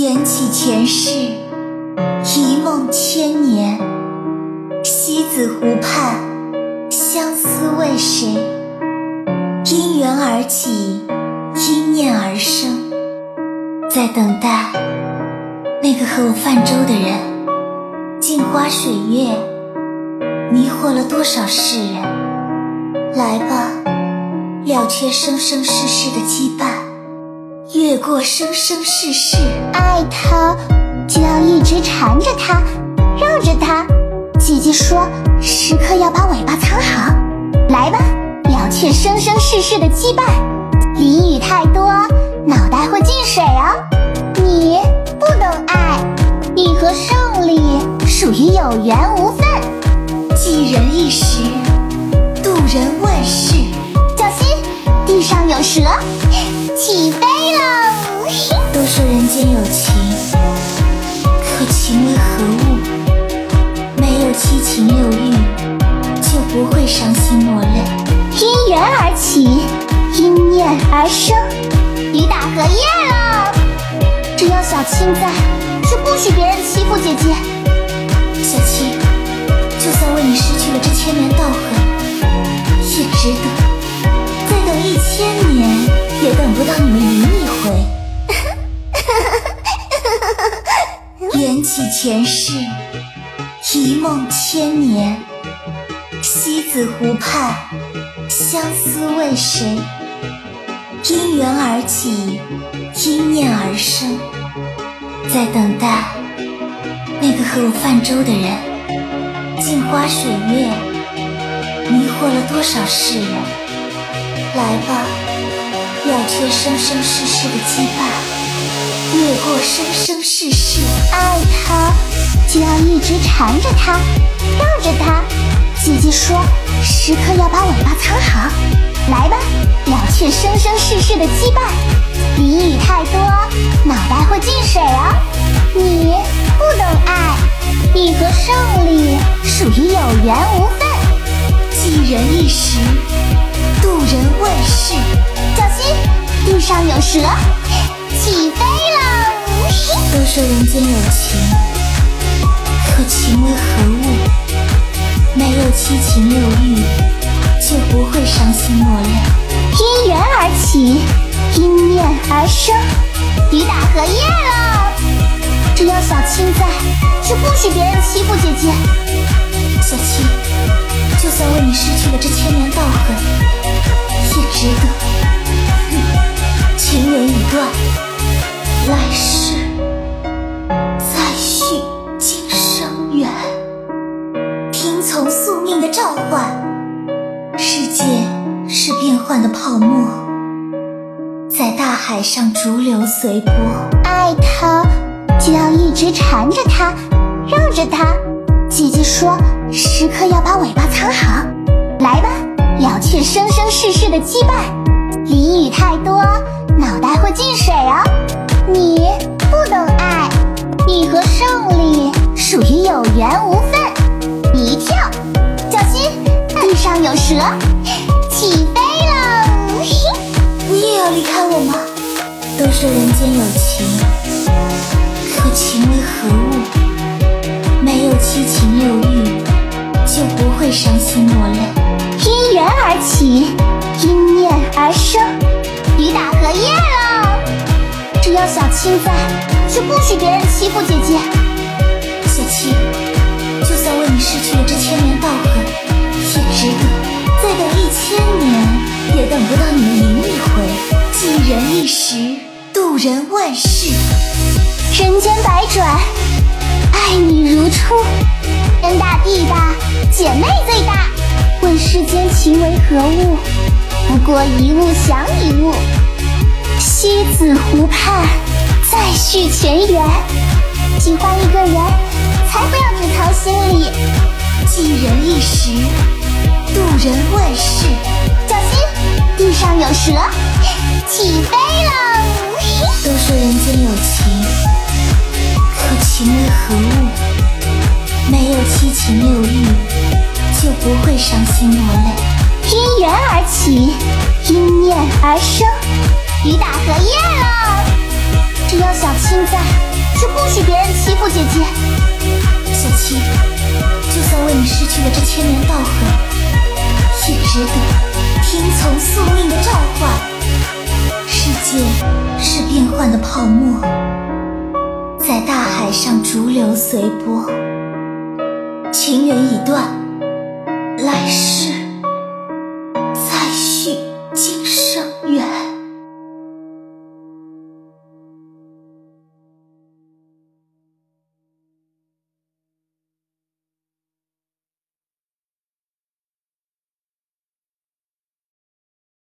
缘起前世，一梦千年。西子湖畔，相思为谁？因缘而起，因念而生，在等待那个和我泛舟的人。镜花水月，迷惑了多少世人？来吧，了却生生世世的羁绊，越过生生世世。爱他，就要一直缠着他，绕着他。姐姐说，时刻要把尾巴藏好。来吧，了却生生世世的羁绊。俚语太多，脑袋会进水哦。你不懂爱，你和胜利属于有缘无分。寄人一时，情六欲，就不会伤心落泪。因缘而起，因念而生，雨打荷叶了。只要小青在，就不许别人欺负姐姐。小青，就算为你失去了这千年道行，也值得。再等一千年，也等不到你们赢一回。缘起前世，一梦千年。西子湖畔，相思为谁？因缘而起，因念而生，在等待那个和我泛舟的人。镜花水月，迷惑了多少世人？来吧，了却生生世世的羁绊，越过生生世世。爱他，就要一直缠着他，绕着他。姐姐说，时刻要把尾巴藏好。来吧，了却生生世世的羁绊。俚语太多，脑袋会进水哦。你不懂爱，你和胜利属于有缘无分。寄人一时，渡人万世。小心，地上有蛇，起。都说人间有情，可情为何物？没有七情六欲，就不会伤心落泪。因缘而起，因念而生，雨打荷叶了。只要小青在，就不许别人欺负姐姐。小青，就算为你失去了这千年道痕，也值得。哼，情缘已断，来世召唤，世界是变幻的泡沫，在大海上逐流随波。爱他，就要一直缠着他，绕着他。姐姐说，时刻要把尾巴藏好。来吧，了却生生世世的羁绊。俚语太多，脑袋会进水哦。起飞了。你也要离开我吗？都说人间有情，可情为何物？没有七情六欲，就不会伤心落泪。因缘而起，因念而生，雨打荷叶了。只要小青在，就不许别人欺负姐姐。不到你们赢一回。寄人一时，渡人万世。人间百转，爱你如初。天大地大，姐妹最大。问世间情为何物？不过一物降一物。西子湖畔，再续前缘。喜欢一个人，才不要只藏心里。寄人一时，渡人万世。地上有蛇，起飞了。都说人间有情，可情为何物？没有七情六欲，就不会伤心落泪。因缘而起，因念而生，雨打荷叶了。只要小青在，就不许别人欺负姐姐。小七，就算为你失去了这千年道痕，也值得听从宿命的召唤。世界是变幻的泡沫，在大海上逐流随波。情缘已断，来世。